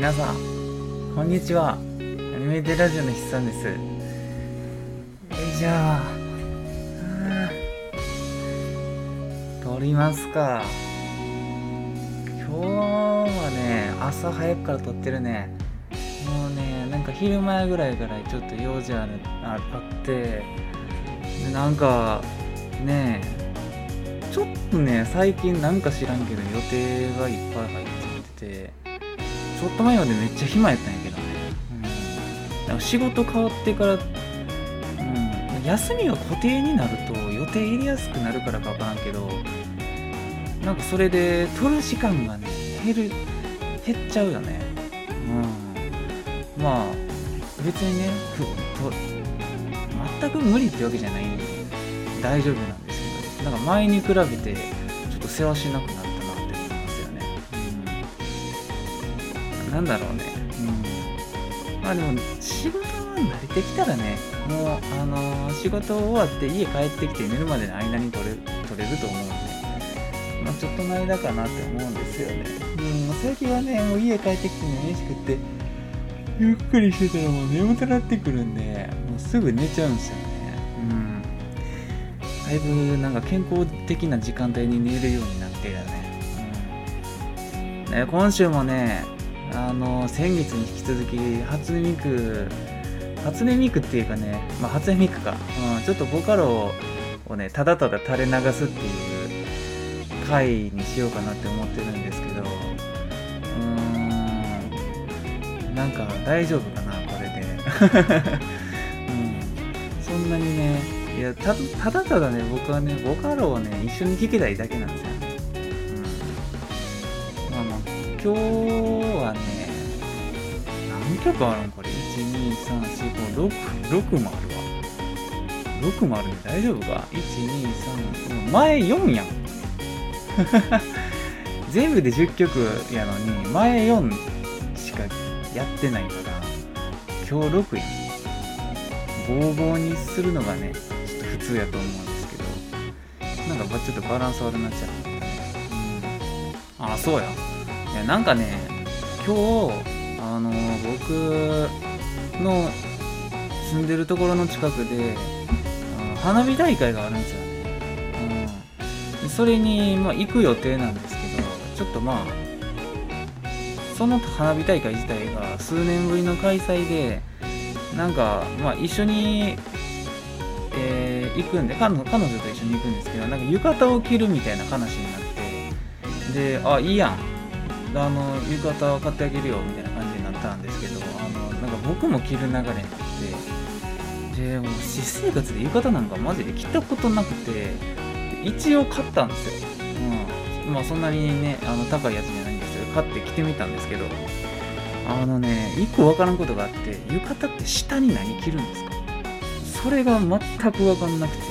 皆さんこんにちは。アニメテラジオの筆さんです。よいしょ撮りますか。今日はね朝早くから撮ってるね。もうねなんか昼前ぐらいからちょっと用事あるあって。でなんかねちょっとね最近なんか知らんけど予定がいっぱい入っちゃってて。ちょっと前までめっちゃ暇やったんやけど。ね、うん、なんか仕事変わってから、うん、休みが固定になると予定入れやすくなるからかわからんけどなんかそれで取る時間がね減る減っちゃうよね。うん。まあ別にねと全く無理ってわけじゃない。んで大丈夫なんですけど。なんか前に比べてちょっと世話しなくななんだろうね、うん、まあでも仕事は慣れてきたらねもうあのー、仕事終わって家帰ってきて寝るまでの間に取れ取れると思うんでまあ、ちょっとの間かなって思うんですよね。うん、最近はね、もう家帰ってきてね、飯食って、ゆっくりしてたらもう眠くなってくるんで、もうすぐ寝ちゃうんですよね。うん。だいぶなんか健康的な時間帯に寝るようになってるよね。うん。ね今週もね、あの、先月に引き続き、初音ミク、初音ミクっていうかね、まあ、初音ミクか、うん、ちょっとボカロをね、ただただ垂れ流すっていう、回にしようかなって思ってるんですけどうーんなんか大丈夫かなこれで、うん、そんなにねいやただただね僕はねボカロをね一緒に聴きたいだけなんですよ、うん、まああ今日はね何曲あるんこれ？1234566もあるわ。6もあるんで大丈夫か ?123 前4やん。全部で10曲やのに前4しかやってないから今日6やん。ボーボーにするのがねちょっと普通やと思うんですけどなんかちょっとバランス悪くなっちゃう、うん、あそうや。いやなんかね今日あの僕の住んでるところの近くで花火大会があるんですよ。ね、うんそれに、まあ、行く予定なんですけどちょっとまあその花火大会自体が数年ぶりの開催でなんか、まあ、一緒に、えー、行くんで彼女彼女と一緒に行くんですけどなんか浴衣を着るみたいな話になって。であいいやん。あの浴衣を買ってあげるよみたいな感じになったんですけどあのなんか僕も着る流れになってでもう私生活で浴衣なんかマジで着たことなくて一応買ったんですよ、うん、まあそんなにねあの高いやつじゃないんですけど買って着てみたんですけどあのね一個わからんことがあって浴衣って下に何着るんですか？それが全くわかんなくて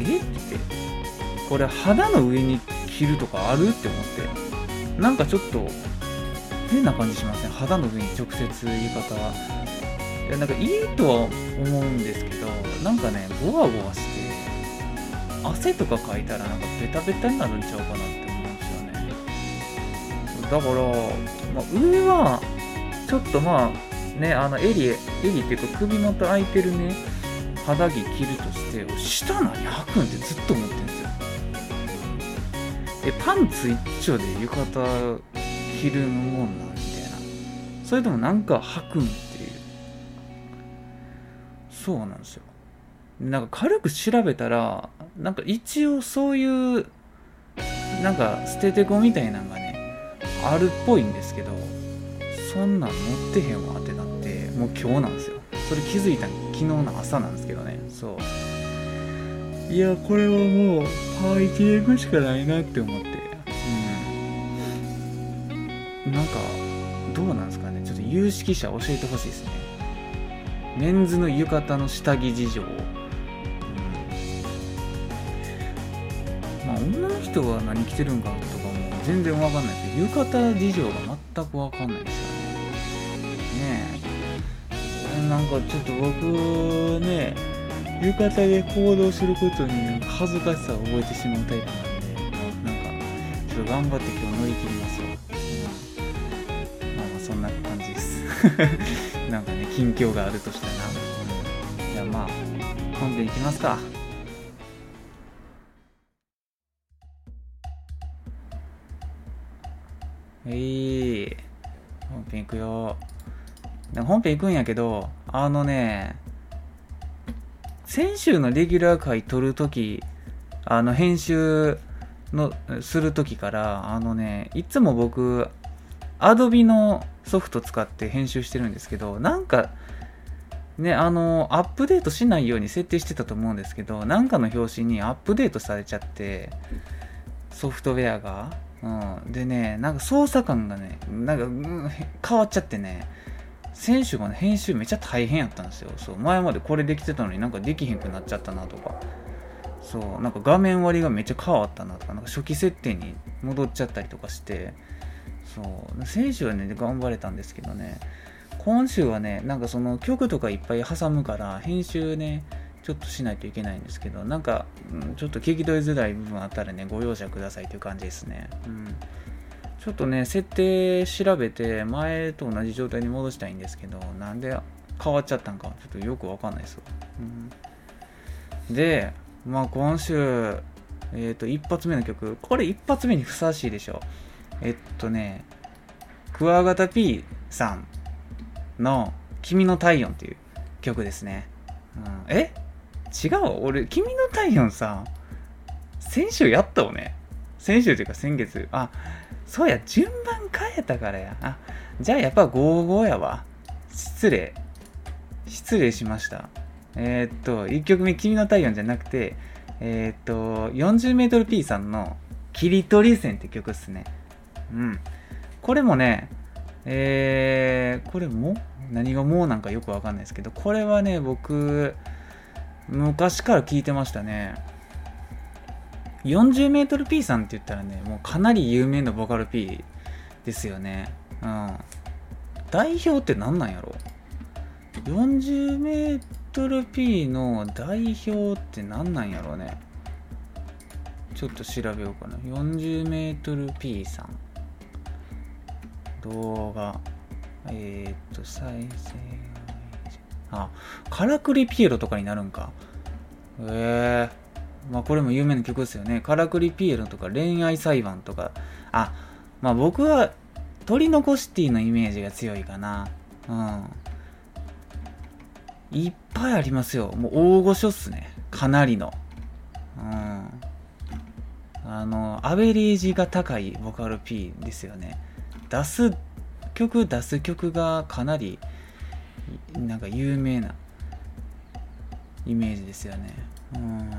えってこれ肌の上に着るとかある？って思って。なんかちょっと変な感じしません？肌の上に直接浴衣はいやなんかいいとは思うんですけどなんかねゴワゴワして汗とかかいたらなんかベタベタになるんちゃうかなって思うんですよね。だから、まあ、上はちょっとまあねあの襟襟っていうか首元開いてるね肌着着るとして下何履くんってずっと思ってえパンツ一丁で浴衣着るもんなみたいな。それともなんか履くんっていう。そうなんですよ。なんか軽く調べたらなんか一応そういうなんか捨ててこみたいなのがねあるっぽいんですけどそんなん持ってへんわってなってもう今日なんですよ。それ気づいた昨日の朝なんですけどね。そう。いやこれはもうパーイティーグしかないなって思って。うん。なんかどうなんですかね。ちょっと有識者教えてほしいですね。メンズの浴衣の下着事情うん。まあ、女の人は何着てるんかとかも全然わかんないです浴衣事情が全くわかんないですよね。ねえ。なんかちょっと僕ね、浴衣で行動することに恥ずかしさを覚えてしまうタイプなんで、なんかちょっと頑張って今日乗り切りますよ。うん、まあまあそんな感じです。なんかね近況があるとしたら、じゃあまあ本編いきますか。えい本編行くよ。本編行くんやけどあのね先週のレギュラー回撮るときあの編集のするときからあのねいつも僕アドビのソフト使って編集してるんですけどなんかねあのアップデートしないように設定してたと思うんですけどなんかの表紙にアップデートされちゃってソフトウェアが、うん、でねなんか操作感がねなんか、うん、変わっちゃってね。選手がね編集めっちゃ大変やったんですよ。そう前までこれできてたのになんかできへんくなっちゃったなとか。そうなんか画面割りがめっちゃ変わったなとかなんか初期設定に戻っちゃったりとかして。そう選手はね頑張れたんですけどね。今週はねなんかその曲とかいっぱい挟むから編集ねちょっとしないといけないんですけどなんか、うん、ちょっと聞き取りづらい部分あったらねご容赦くださいという感じですね。うん。ちょっとね設定調べて前と同じ状態に戻したいんですけどなんで変わっちゃったんかちょっとよくわかんないですよ、うん、でまあ今週えっ、ー、と一発目の曲。これ一発目にふさわしいでしょ。えっとね、クワガタ P さんの君の体温っていう曲ですね。うん、え？違う？俺、君の体温さ、先週やったよね。先週というか先月。あ、そうや、順番変えたからや。あ、じゃあやっぱ55やわ。失礼。失礼しました。えー、っと、1曲目、君の体温じゃなくて、えー、っと、40m P さんの切り取り線って曲っすね。うん。これもね、えー、これも？何がもうなんかよくわかんないですけど、これはね、僕、昔から聞いてましたね。40m P さんって言ったらね、もうかなり有名なボカル P ですよね。うん。代表って何なんやろ ?40m P の代表って何なんやろうね？ちょっと調べようかな。40m P さん。動画、えー、っと、再生、あ、カラクリピエロとかになるんか。ええー、まあこれも有名な曲ですよね。カラクリピエロとか恋愛裁判とか。あ、まあ僕はトリノコシティのイメージが強いかな。うん。いっぱいありますよ。もう大御所っすね。かなりの。うん。あの、アベレージが高いボカル P ですよね。出す曲出す曲がかなりなんか有名なイメージですよね。うん、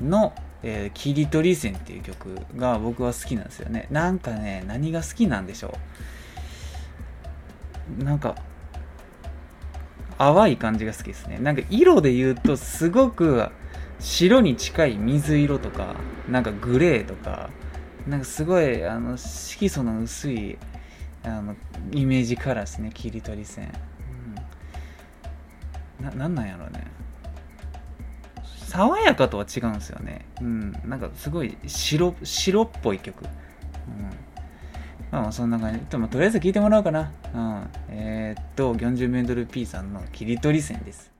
の、えー、切り取り線っていう曲が僕は好きなんですよね。なんかね、何が好きなんでしょう。なんか、淡い感じが好きですね。なんか色で言うとすごく白に近い水色とか、なんかグレーとか、なんかすごいあの色素の薄いあのイメージカラーですね切り取り線、うん、ななんなんやろうね爽やかとは違うんですよね。うん。なんかすごい白白っぽい曲、うん。まあ、そんな感じ。でもとりあえず聞いてもらおうかな、うん、えー、っと40メートル P さんの切り取り線です。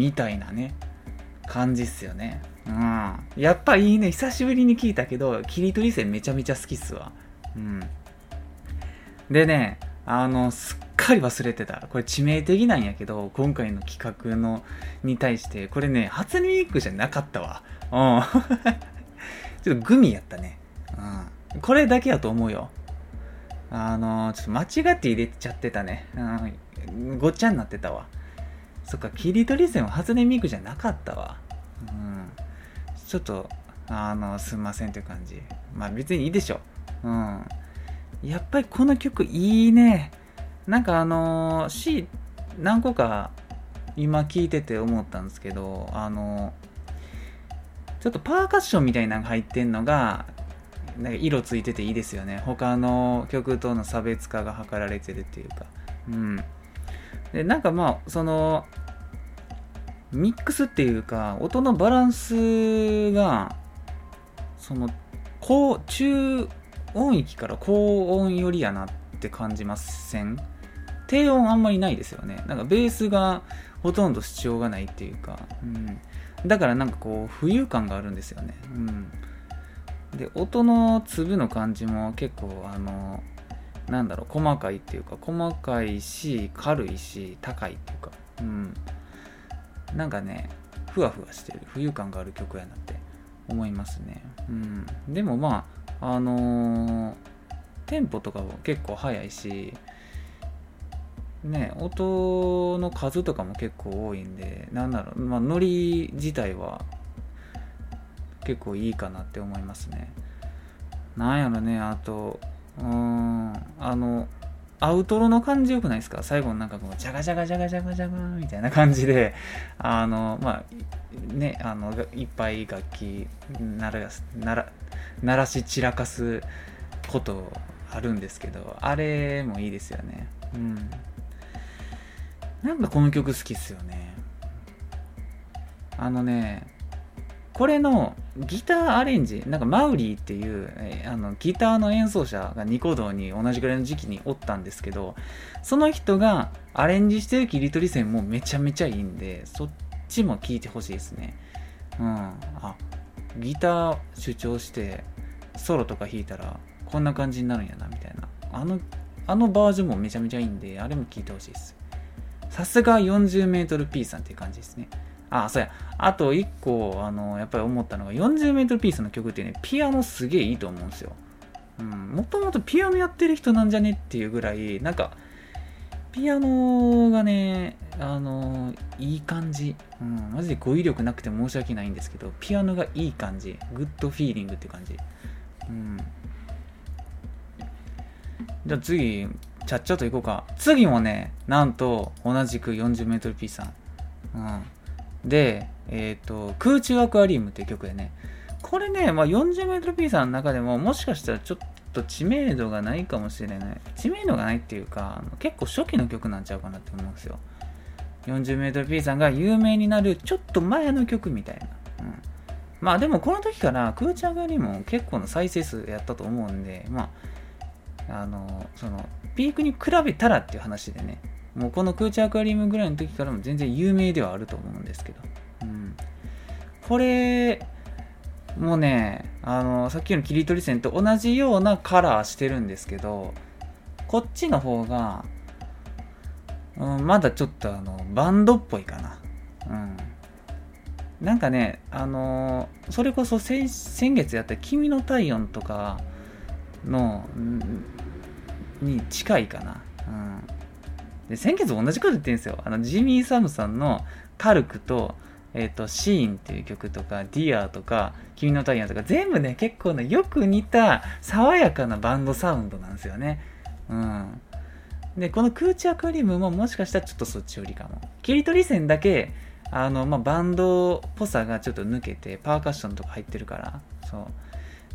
みたいなね感じっすよね。うん。やっぱいいね。久しぶりに聞いたけど切り取り線めちゃめちゃ好きっすわ。うん。でねあのすっかり忘れてた。これ致命的なんやけど今回の企画のに対してこれね初音ミクじゃなかったわ。うん。ちょっとグミやったね。うん。これだけやと思うよ。あのちょっと間違って入れちゃってたね。うん。ごっちゃになってたわ。そっか、切り取り線は初音ミクじゃなかったわ。うん。ちょっと、あの、すんませんという感じ。まあ別にいいでしょ。うん。やっぱりこの曲いいね。なんかあの C 何個か今聴いてて思ったんですけど、あのちょっとパーカッションみたいなのが入ってんのが、なんか色ついてていいですよね。他の曲との差別化が図られてるっていうか。うん。で、なんかまあ、その、ミックスっていうか、音のバランスが、その、高、中音域から高音寄りやなって感じません？低音あんまりないですよね。なんかベースがほとんど主張がないっていうか、うん。だからなんかこう、浮遊感があるんですよね。うん。で、音の粒の感じも結構、あの、なんだろう、細かいっていうか、細かいし、軽いし、高いっていうか、うん。なんかね、ふわふわしてる、浮遊感がある曲やなって思いますね。うん。でもまあ、あのー、テンポとかも結構速いし、ね、音の数とかも結構多いんで、なんだろう、まあ、ノリ自体は結構いいかなって思いますね。なんやろね、あと、うん、あの、アウトロの感じよくないですか？最後のなんかこう、ジャガジャガジャガジャガジャガみたいな感じで、あの、まあ、ね、あの、いっぱい楽器鳴ら鳴ら鳴らし散らかすことあるんですけど、あれもいいですよね。うん。なんかこの曲好きっすよね。あのね、これのギターアレンジ、なんかマウリーっていう、え、あのギターの演奏者がニコ動に同じぐらいの時期におったんですけど、その人がアレンジしてる切り取り線もめちゃめちゃいいんで、そっちも聴いてほしいですね。うん。あ、ギター主張してソロとか弾いたらこんな感じになるんやな、みたいな。あの、あのバージョンもめちゃめちゃいいんで、あれも聴いてほしいです。さすが 40mP さんっていう感じですね。あ、そうや。あと1個、あの、やっぱり思ったのが、40メートルピースの曲ってね、ピアノすげえいいと思うんですよ。うん。もともとピアノやってる人なんじゃねっていうぐらい、なんか、ピアノがね、あの、いい感じ。うん。マジで語彙力なくて申し訳ないんですけど、ピアノがいい感じ。グッドフィーリングって感じ。うん。じゃあ次、ちゃっちゃと行こうか。次もね、なんと、同じく 40m ピースさん。うん。で、えっ、ー、と、空中アクアリウムっていう曲でね、これね、まあ、40m ピーサーの中でももしかしたらちょっと知名度がないかもしれない。知名度がないっていうか結構初期の曲なんちゃうかなって思うんですよ。40m P さんが有名になるちょっと前の曲みたいな、うん、まあでもこの時からクーチャーガリも結構の再生数やったと思うんでまああのそのピークに比べたらっていう話でね。もうこのクーチャーアクアリウムぐらいの時からも全然有名ではあると思うんですけど、うん、これもうねあのさっきの切り取り線と同じようなカラーしてるんですけどこっちの方が、うん、まだちょっとあのバンドっぽいかな。うん。なんかねあのそれこそ先月やった「君の体温」とかのに近いかな、うん、で先月同じこと言ってるんですよあのジミー・サムさんの「カルク」とえっ、ー、と、シーンっていう曲とか、ディアーとか、君の太陽とか、全部ね、結構ね、よく似た爽やかなバンドサウンドなんですよね。うん。で、この空中アクリウムももしかしたらちょっとそっち寄りかも。切り取り線だけ、あの、まあ、バンドっぽさがちょっと抜けて、パーカッションとか入ってるから、そう。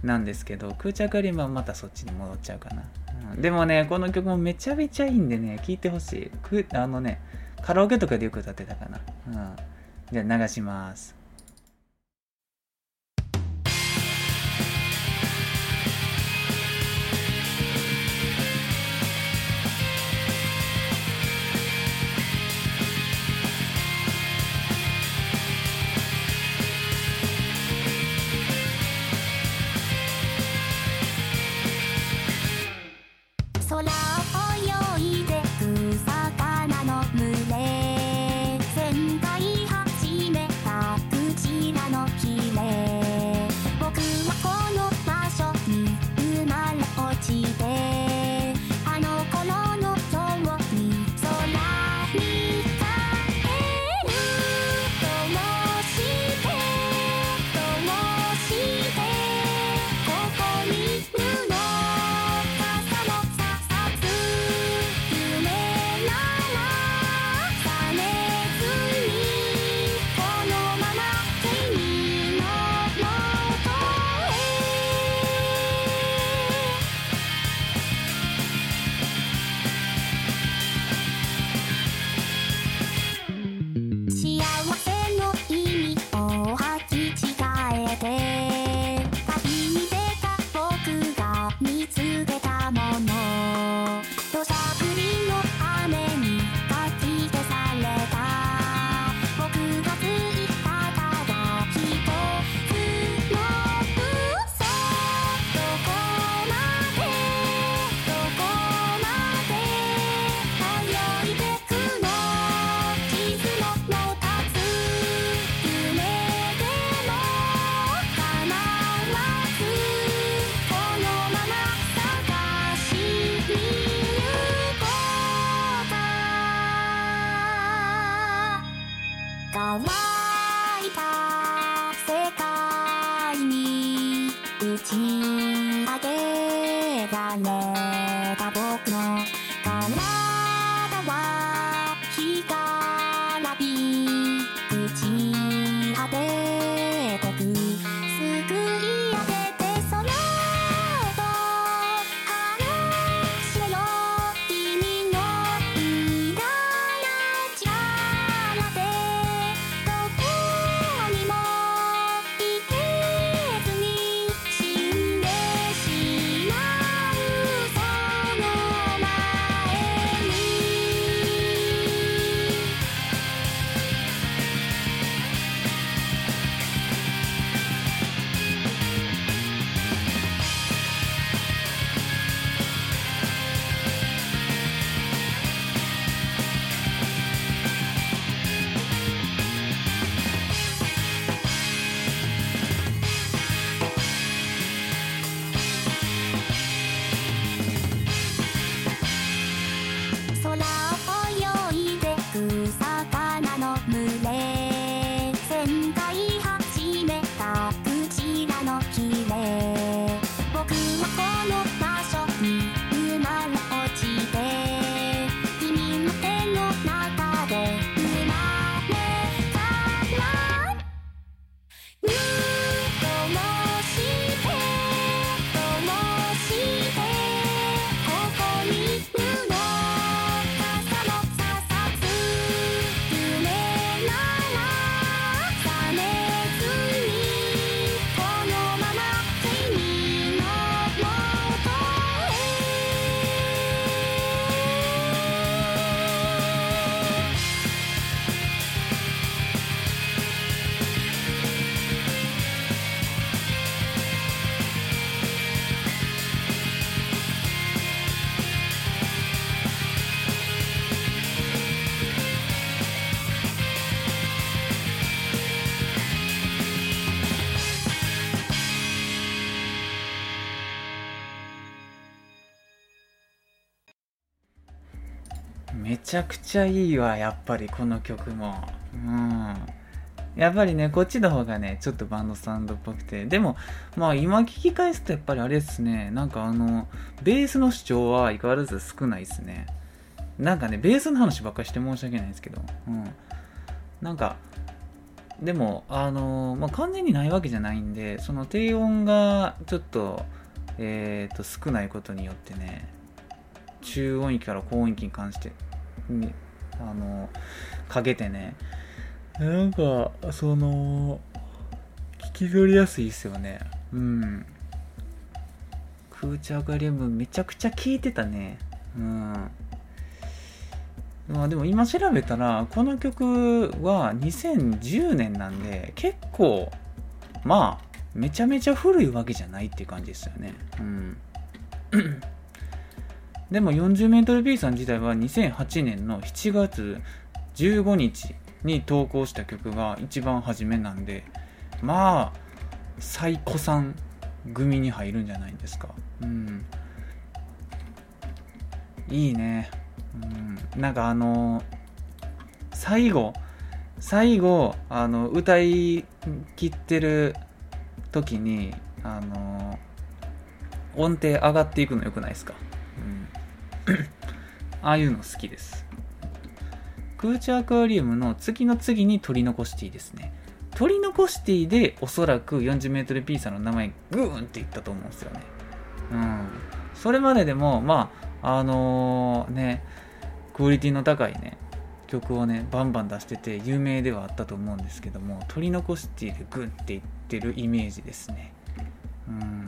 なんですけど、空中アクリウムはまたそっちに戻っちゃうかな。うん、でもね、この曲もめちゃめちゃいいんでね、聴いてほしい。あのね、カラオケとかでよく歌ってたかな。うん。じゃあ流します。ちゃくちゃいいわやっぱりこの曲も。うん。やっぱりねこっちの方がねちょっとバンドサウンドっぽくて。でもまあ今聞き返すとやっぱりあれですね。なんかあのベースの主張は相変わらず少ないですね。なんかねベースの話ばっかりして申し訳ないですけど。うん。なんかでもあのまあ、完全にないわけじゃないんでその低音がちょっとえー、と少ないことによってね中音域から高音域に関してにあのかけてね。なんかその聞き取りやすいですよね。うん。空中アクアリウムめちゃくちゃ聞いてたね。うん。まあでも今調べたらこの曲は2010年なんで結構まあめちゃめちゃ古いわけじゃないっていう感じですよね。うん。でも 40m B さん自体は2008年の7月15日に投稿した曲が一番初めなんでまあ最古参組に入るんじゃないですか。うん。いいね、うん、なんかあの最後最後あの歌い切ってる時にあの音程上がっていくのよくないですか？ああいうの好きです。空中アクアリウムの次の次に取り残していいですね。取り残していいでおそらく 40m ピーサーの名前グーンっていったと思うんですよね。うん。それまででも、まあ、あのー、ね、クオリティの高いね、曲をね、バンバン出してて有名ではあったと思うんですけども、取り残していでグンっていってるイメージですね。うん。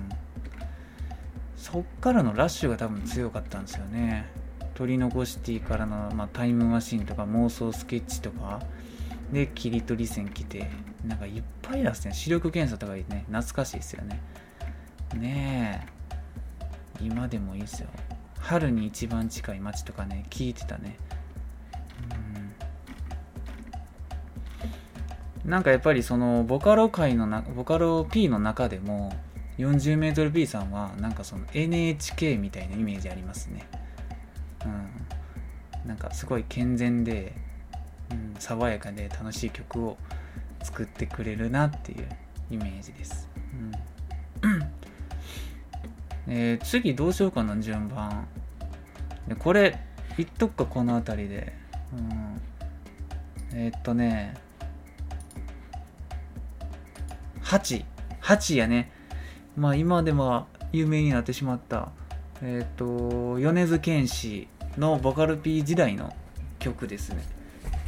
そっからのラッシュが多分強かったんですよね。取り残シティからの、まあ、タイムマシンとか妄想スケッチとか。で切り取り線来てなんかいっぱいですね視力検査とかね懐かしいですよね。ねえ。今でもいいですよ。春に一番近い街とかね聞いてたね。うん。なんかやっぱりそのボカロ界のなボカロ P の中でも 40m B さんはなんかその NHK みたいなイメージありますね。うん。なんかすごい健全で、うん、爽やかで楽しい曲を作ってくれるなっていうイメージです。うん。えー、次どうしようかな、順番。でこれ、言っとくか、この辺りで。うん、えー、っとね、8。8やね。まあ今でも有名になってしまったえっ、ー、と米津玄師のボカル P 時代の曲ですね。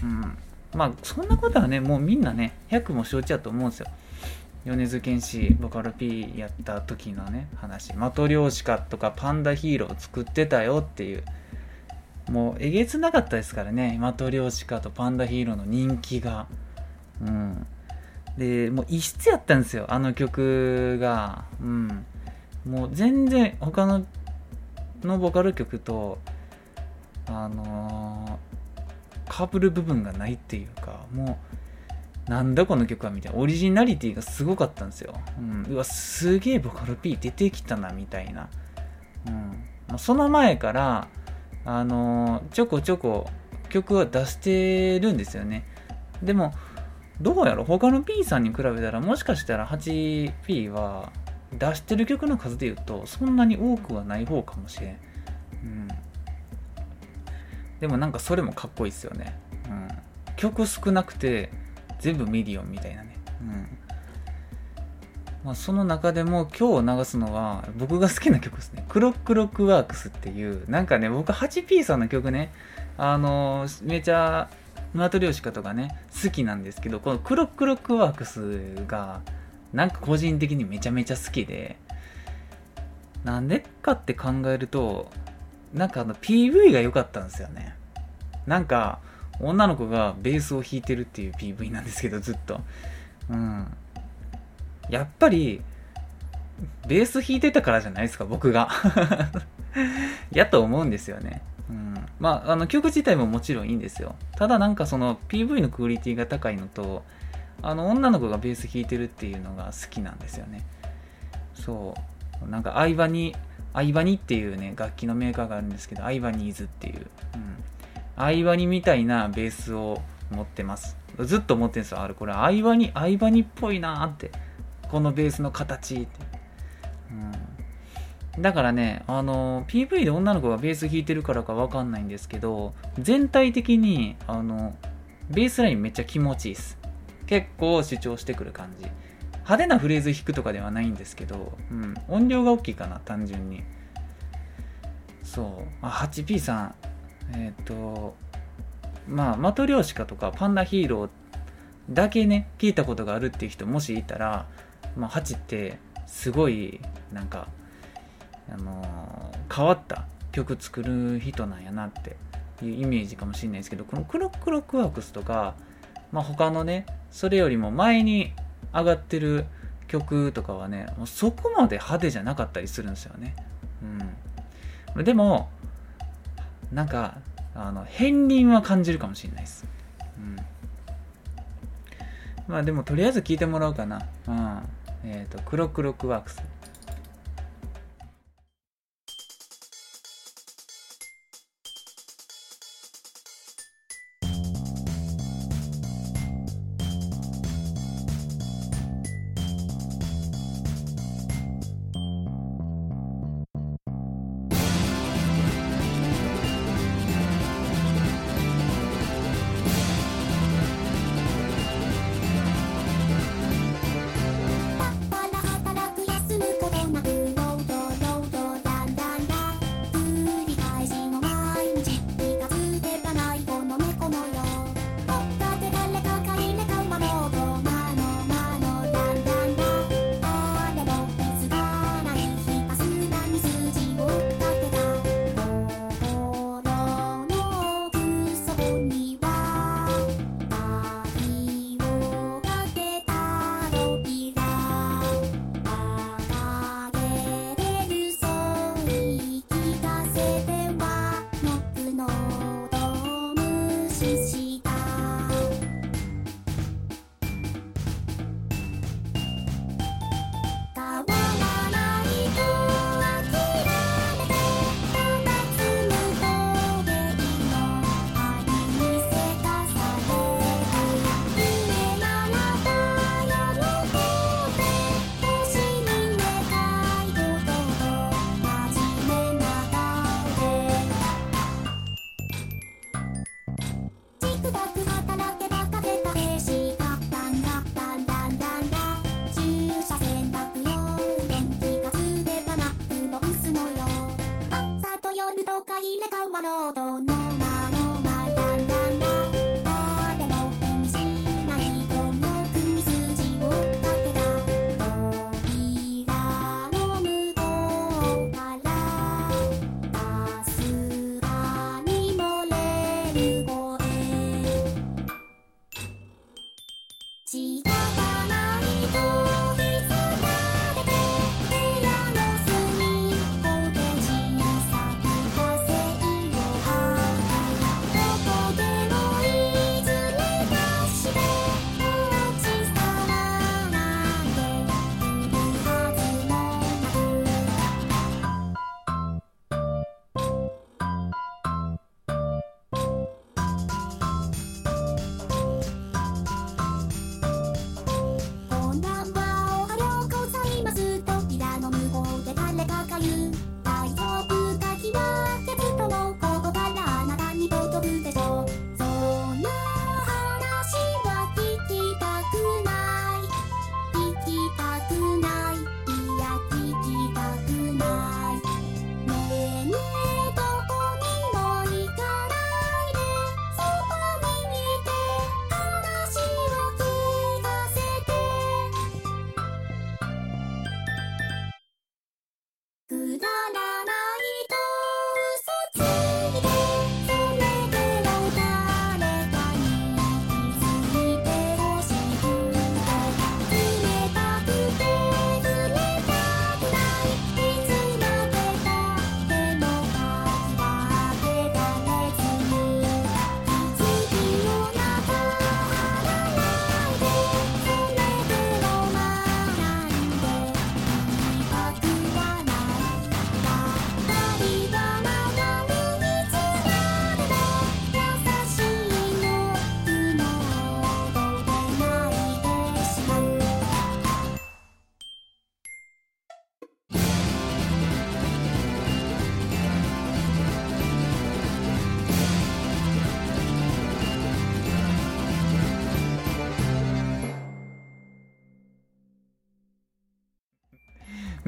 うん。まあそんなことはねもうみんなね100も承知やと思うんですよ。米津玄師ボカル P やった時のね話。マトリョーシカとかパンダヒーロー作ってたよっていう。もうえげつなかったですからねマトリョーシカとパンダヒーローの人気が。うん。でもう異質やったんですよあの曲が。うん。もう全然他ののボカル曲とあのー、かぶる部分がないっていうかもうなんだこの曲はみたいな。オリジナリティがすごかったんですよ、うん、うわすげえボカル P 出てきたなみたいな、うん、その前からあのー、ちょこちょこ曲は出してるんですよね。でもどうやろ？他の P さんに比べたらもしかしたら 8P は出してる曲の数で言うとそんなに多くはない方かもしれん、うん、でもなんかそれもかっこいいっすよね、うん、曲少なくて全部ミリオンみたいなね、うん。まあ、その中でも今日流すのは僕が好きな曲ですね。クロックロックワークスっていうなんかね僕 8P さんの曲ねあのめちゃマトリョーシカとかね好きなんですけどこのクロックロックワークスがなんか個人的にめちゃめちゃ好きでなんでかって考えるとなんかあの PV が良かったんですよね。なんか女の子がベースを弾いてるっていう PV なんですけどずっと。うん。やっぱりベース弾いてたからじゃないですか僕が。やと思うんですよね。うん、まああの曲自体ももちろんいいんですよ。ただなんかその PV のクオリティが高いのとあの女の子がベース弾いてるっていうのが好きなんですよね。そう。なんかアイバニアイバニっていうね楽器のメーカーがあるんですけどアイバニーズっていう、うん、相場にみたいなベースを持ってます。ずっと思ってるんですよ。あれこれ相場に相場にっぽいなって。このベースの形って、うん、だからねあの PV で女の子がベース弾いてるからか分かんないんですけど全体的にあのベースラインめっちゃ気持ちいいです。結構主張してくる感じ。派手なフレーズ弾くとかではないんですけど、うん、音量が大きいかな単純に。そう。あ 8P さん。えっ、ー、とまあマトリョーシカとかパンダヒーローだけね聞いたことがあるっていう人もしいたら、まあ、8ってすごいなんかあの、変わった曲作る人なんやなっていうイメージかもしれないですけどこのクロックロックワークスとか、まあ、他のねそれよりも前に上がってる曲とかはねもうそこまで派手じゃなかったりするんですよね。うん、でもなんかあの片鱗は感じるかもしれないです。うん、まあでもとりあえず聞いてもらおうかな。うん、えっ、ー、とクロックロックワークス。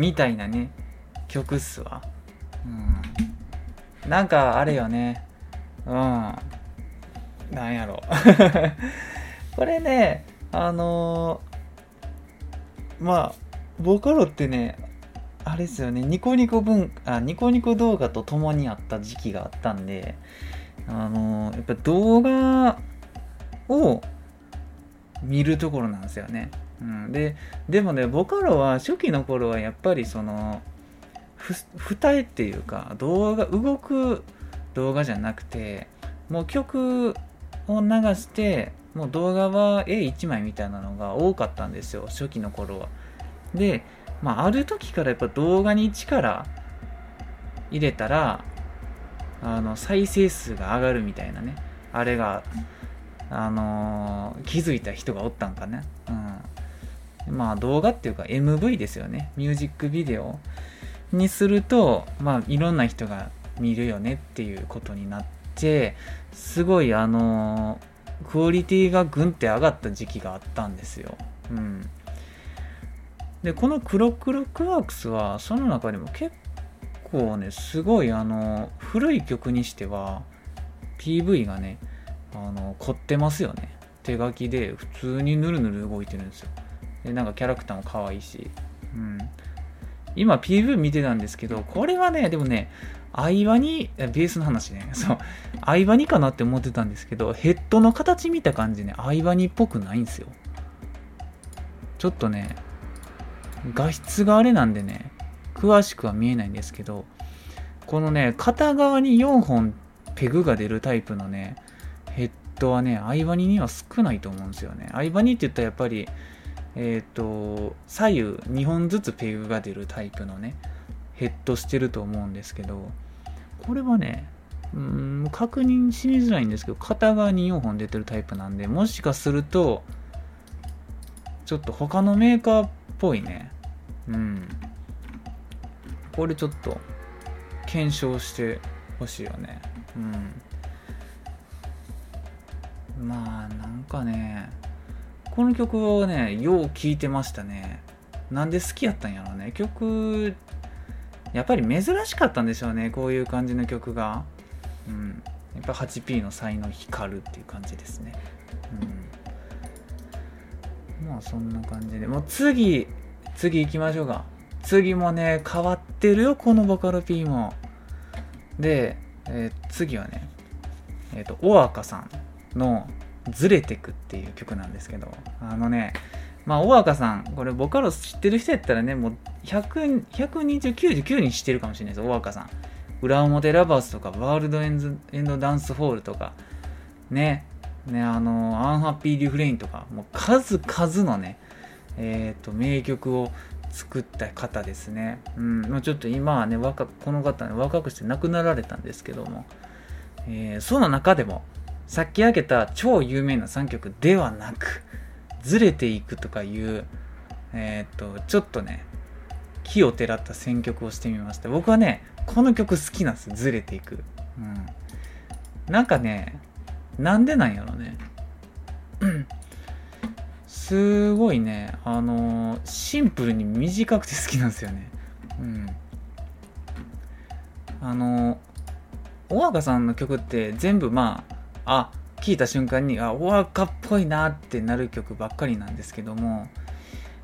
みたいなね曲っすわ。うん。なんかあれよね。うん。なんやろ。これねあのー、まあボカロってねあれですよね。ニコニコ文あニコニコ動画と共にあった時期があったんであのー、やっぱ動画を見るところなんですよね。うん、ででもねボカロは初期の頃はやっぱりその二重っていうか動画動く動画じゃなくてもう曲を流してもう動画は絵1枚みたいなのが多かったんですよ初期の頃は。で、まあ、ある時からやっぱ動画に力入れたらあの再生数が上がるみたいなねあれがあのー、気づいた人がおったんかね。うん。まあ動画っていうか MV ですよね。ミュージックビデオにすると、まあいろんな人が見るよねっていうことになって、すごいあのー、クオリティがぐんって上がった時期があったんですよ。うん。で、このクロックロックワークスは、その中でも結構ね、すごいあのー、古い曲にしては、PV がね、あの凝ってますよね手書きで普通にぬるぬる動いてるんですよでなんかキャラクターも可愛いし。うん。今 PV 見てたんですけどこれはねでもね相場にベースの話ね。そう。相場にかなって思ってたんですけどヘッドの形見た感じね相場にっぽくないんですよ。ちょっとね画質があれなんでね詳しくは見えないんですけどこのね片側に4本ペグが出るタイプのねヘッドはね、相場にには少ないと思うんですよね。相場にって言ったらやっぱり、えっ、ー、と、左右2本ずつペグが出るタイプのね、ヘッドしてると思うんですけど、これはね、うん、確認しづらいんですけど、片側に4本出てるタイプなんで、もしかすると、ちょっと他のメーカーっぽいね。うん。これちょっと、検証してほしいよね。うん。まあなんかねこの曲をねよう聴いてましたね。なんで好きやったんやろうね。曲やっぱり珍しかったんでしょうねこういう感じの曲が。うん。やっぱ 8P の才能光るっていう感じですね。うん。まあそんな感じで。もう次次行きましょうか。次もね変わってるよこのボカロ P も。で、えー、次はねえっ、ー、とおあかさんのずれてくっていう曲なんですけど、あのね、まあ、大赤さん、これ、ボカロ知ってる人やったらね、もう100、120、99に知ってるかもしれないです、大赤さん。裏表ラバースとか、ワールドエンズエンドダンスホールとか、ね、ね、あの、アンハッピーリフレインとか、もう数々のね、えっ、ー、と、名曲を作った方ですね。うん、もうちょっと今はね、若この方ね、若くして亡くなられたんですけども、えー、その中でも、さっき挙げた超有名な3曲ではなく、ずれていくとかいう、えっ、と、ちょっとね、木をてらった選曲をしてみました。僕はね、この曲好きなんです、ずれていく。うん。なんかね、なんでなんやろね。すごいね、あのー、シンプルに短くて好きなんですよね。うん。あのー、大赤さんの曲って全部まあ、あ聞いた瞬間にあお若っぽいなってなる曲ばっかりなんですけども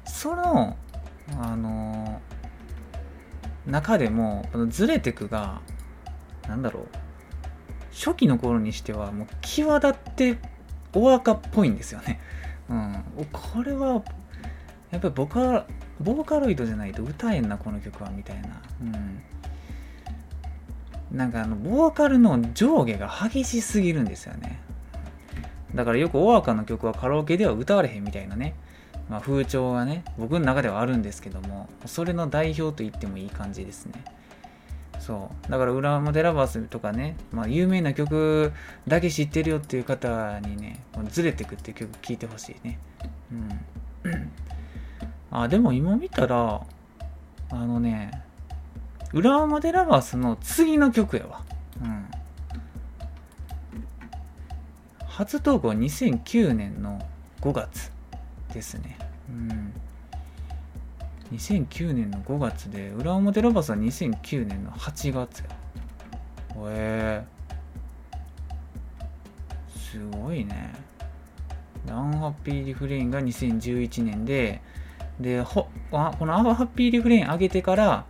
そのあの中でもこのズレテクがなんだろう初期の頃にしてはもう際立ってお若っぽいんですよね。うん、これはやっぱりボカボーカロイドじゃないと歌えんなこの曲はみたいな。うんなんかあのボーカルの上下が激しすぎるんですよね。だからよく大赤の曲はカラオケでは歌われへんみたいなね、まあ、風潮がね僕の中ではあるんですけどもそれの代表と言ってもいい感じですね。そう。だから「裏表ラバース」とかね、まあ、有名な曲だけ知ってるよっていう方にね「ずれてく」っていう曲聴いてほしいね。うん。あでも今見たらあのね裏表ラバースの次の曲やわ。うん。初投稿2009年の5月ですね。うん。2009年の5月で裏表ラバーズは2009年の8月やへえすごいねアンハッピーリフレインが2011年ででほあこのアンハッピーリフレイン上げてから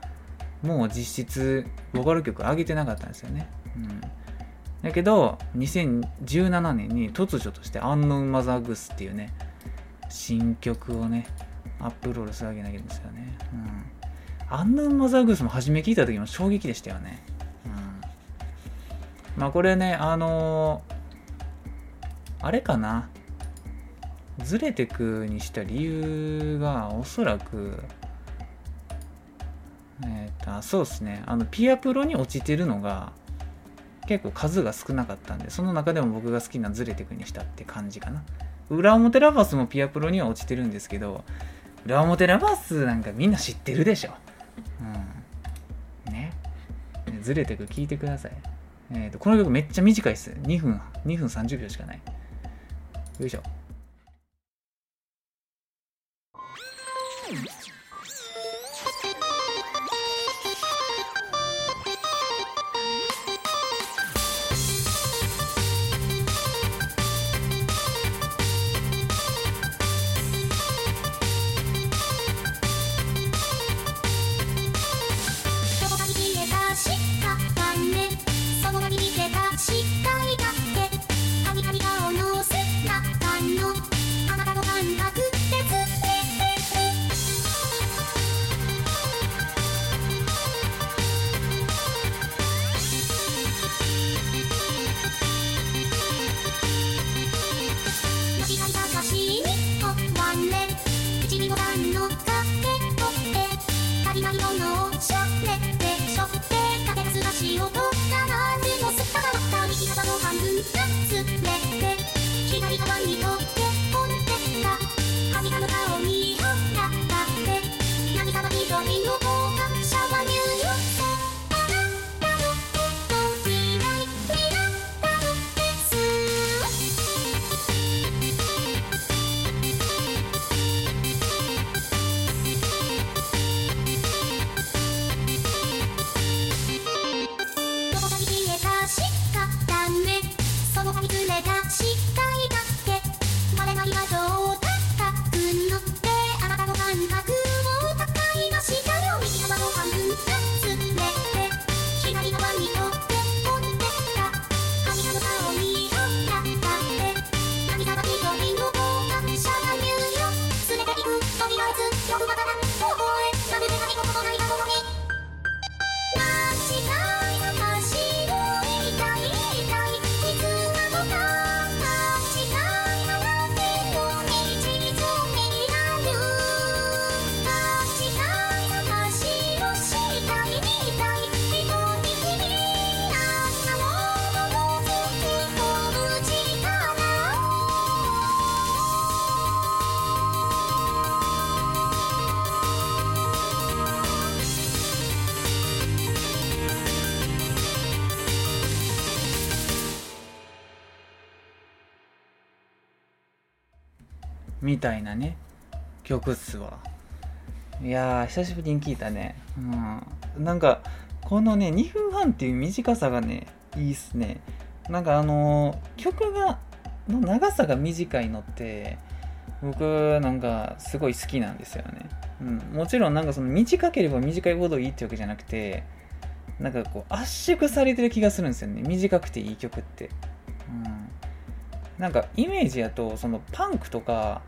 もう実質ボーカル曲上げてなかったんですよね、うん、だけど2017年に突如として「アンノンマザーグス」っていうね新曲をねアップロードするわけないんですよね。うん。アンノンマザーグスも初め聞いた時も衝撃でしたよね。うん。まあこれね、あのー、あれかな。ずれてくにした理由がおそらく、え、ー、と、そうですね。あの、ピアプロに落ちてるのが結構数が少なかったんで、その中でも僕が好きなずれてくにしたって感じかな。裏表ラバースもピアプロには落ちてるんですけど、裏表ラバースなんかみんな知ってるでしょ。うん。ね。ずれてく聞いてください。えっ、ー、と、この曲めっちゃ短いっす。2分、2分30秒しかない。よいしょ。みたいなね曲っすわ。いやー久しぶりに聞いたね。うん。なんかこのね2分半っていう短さがねいいっすね。なんかあのー、曲がの長さが短いのって僕なんかすごい好きなんですよね、うん、もちろんなんかその短ければ短いほどいいってわけじゃなくてなんかこう圧縮されてる気がするんですよね。短くていい曲って、うん、なんかイメージやとそのパンクとか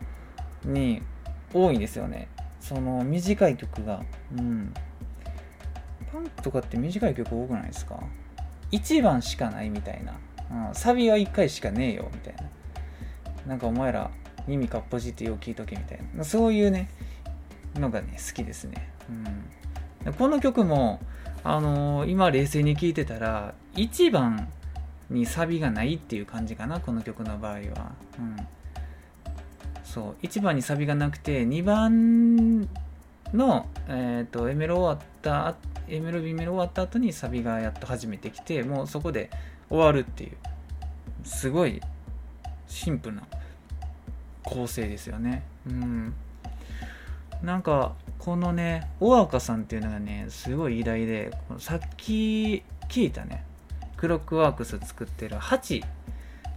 に多いですよね。その短い曲が。うん。パンクとかって短い曲多くないですか？1番しかないみたいな、うん、サビは1回しかねえよみたいな。なんかお前ら耳かっぽじってよう聞いとけみたいな。そういうねのがね好きですね、うん、この曲もあのー、今冷静に聴いてたら1番にサビがないっていう感じかなこの曲の場合は、うん。そう1番にサビがなくて2番の、えーと、エメロ終わったエメロビメロ終わった後にサビがやっと始めてきてもうそこで終わるっていうすごいシンプルな構成ですよね。うん。なんかこのね大赤さんっていうのがねすごい偉大でさっき聞いたねクロックワークス作ってるハチ。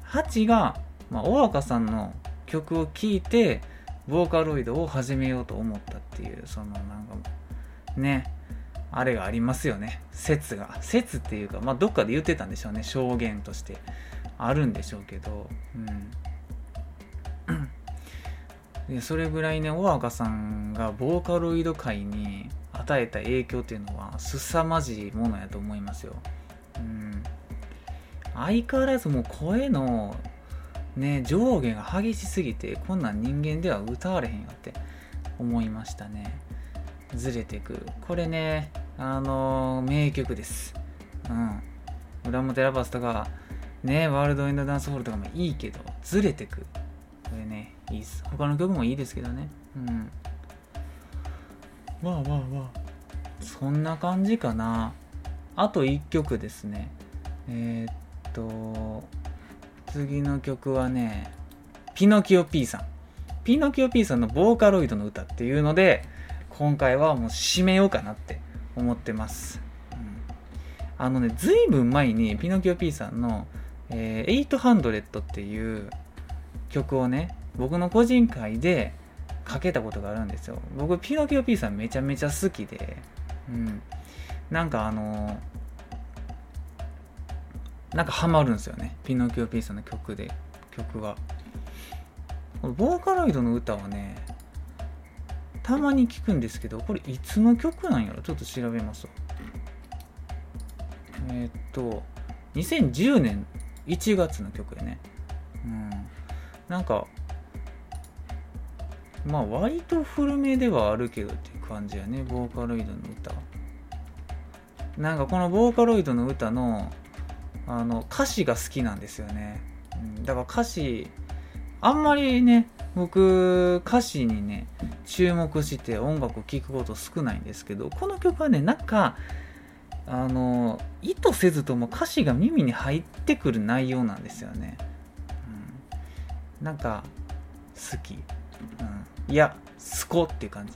ハチが、まあ、大赤さんの曲を聴いてボーカロイドを始めようと思ったっていうそのなんかねあれがありますよね。説が。説っていうかまあどっかで言ってたんでしょうね。証言として。あるんでしょうけど。うん。でそれぐらいね大赤さんがボーカロイド界に与えた影響っていうのは凄まじいものやと思いますよ。うん、相変わらずもう声のね上下が激しすぎてこんなん人間では歌われへんよって思いましたね。ずれてく。これね、あのー、名曲です。うん。裏表ラバスとか、ね、ワールド・インド・ダンスホールとかもいいけど、ずれてく。これね、いいっす。他の曲もいいですけどね。うん。まあまあまあ。そんな感じかな。あと1曲ですね。えー、っと、次の曲はね、ピノキオ P さん。ピノキオ P さんのボーカロイドの歌っていうので、今回はもう締めようかなって思ってます。うん、あのね、ずいぶん前にピノキオ P さんの、えー、800っていう曲をね、僕の個人会でかけたことがあるんですよ。僕、ピノキオ P さんめちゃめちゃ好きで、うん。なんかあのー、なんかハマるんですよね。ピノキオ P さんの曲で、曲が。ボーカロイドの歌はね、たまに聞くんですけど、これいつの曲なんやろ？ちょっと調べますえー、っと、2010年1月の曲やね。うん。なんか、まあ割と古めではあるけどっていう感じやね、ボーカロイドの歌。なんかこのボーカロイドの歌のあの歌詞が好きなんですよね。うん、だから歌詞、あんまりね、僕歌詞にね注目して音楽を聴くこと少ないんですけどこの曲はねなんかあの意図せずとも歌詞が耳に入ってくる内容なんですよね、うん、なんか好き、うん、いや好こっていう感じ、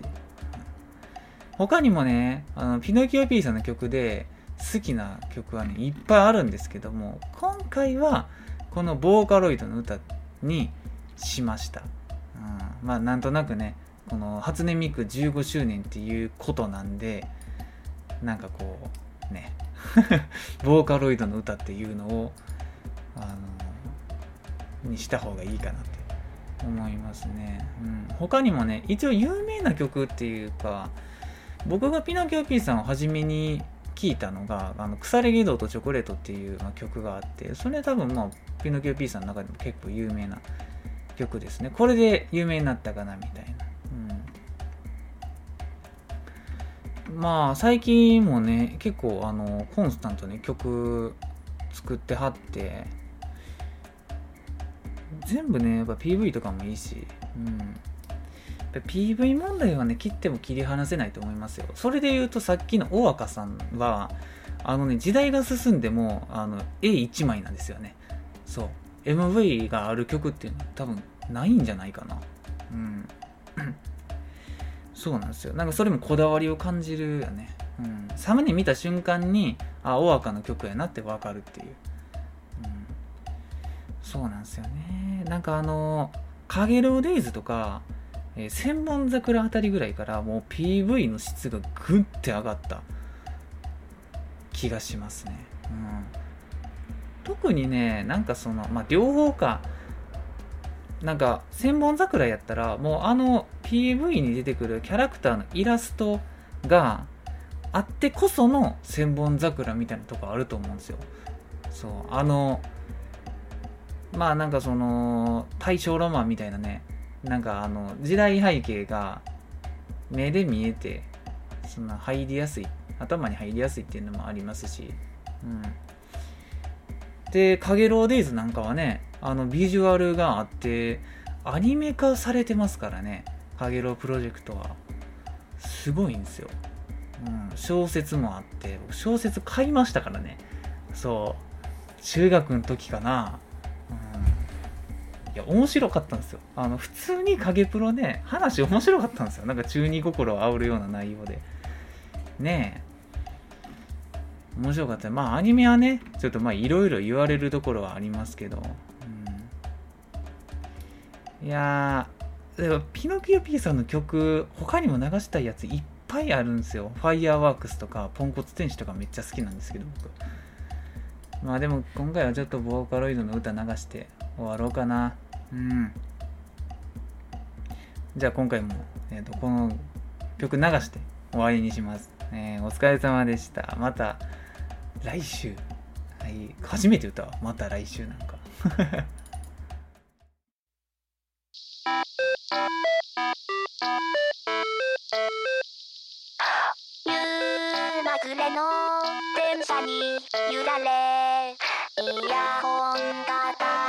他にもねあのピノキオ P さんの曲で好きな曲はねいっぱいあるんですけども今回はこのボーカロイドの歌にしました。うん、まあなんとなくねこの初音ミク15周年っていうことなんでなんかこうね ボーカロイドの歌っていうのをあのにした方がいいかなって思いますね、うん、他にもね一応有名な曲っていうか僕がピノキオ P さんを初めに聞いたのが「あの腐れ義堂とチョコレート」っていう曲があってそれ多分まあピノキオ P さんの中でも結構有名な曲ですね。これで有名になったかなみたいな、うん、まあ最近もね結構あのコンスタントに曲作ってはって全部ねやっぱ PV とかもいいし、うん、PV 問題はね切っても切り離せないと思いますよそれで言うとさっきの大赤さんはあのね時代が進んでもあの絵1枚なんですよねそう MV がある曲っていうのは多分ないんじゃないかな。うん。そうなんですよ。なんかそれもこだわりを感じるよね。うん。サムネ見た瞬間に、あ、大赤の曲やなってわかるっていう。うん。そうなんですよね。なんかあの、かげろうデイズとか、えー、千本桜あたりぐらいからもう PV の質がグンって上がった気がしますね。うん。特にね、なんかその、まあ、両方か、なんか千本桜やったらもうあの PV に出てくるキャラクターのイラストがあってこその千本桜みたいなとこあると思うんですよそうあのまあなんかその大正ロマンみたいなねなんかあの時代背景が目で見えてそんな入りやすい頭に入りやすいっていうのもありますしうん。で、かげろうデイズなんかはね、あのビジュアルがあってアニメ化されてますからねかげろうプロジェクトは。すごいんですよ、うん、小説もあって小説買いましたからね。そう。中学の時かな、いや面白かったんですよ。あの普通に影プロね話面白かったんですよ。なんか中二心を煽るような内容で。ねえ。面白かった。まあアニメはねちょっとまあいろいろ言われるところはありますけど、うん、いやーピノキオ P さんの曲他にも流したいやついっぱいあるんですよ。ファイヤーワークスとかポンコツ天使とかめっちゃ好きなんですけど僕。まあでも今回はちょっとボーカロイドの歌流して終わろうかな。うん。じゃあ今回も、えーと、この曲流して終わりにします。えー、お疲れ様でした。また来週。はい、初めて歌う。また来週なんか。夕まぐれの電車に揺られイヤホンが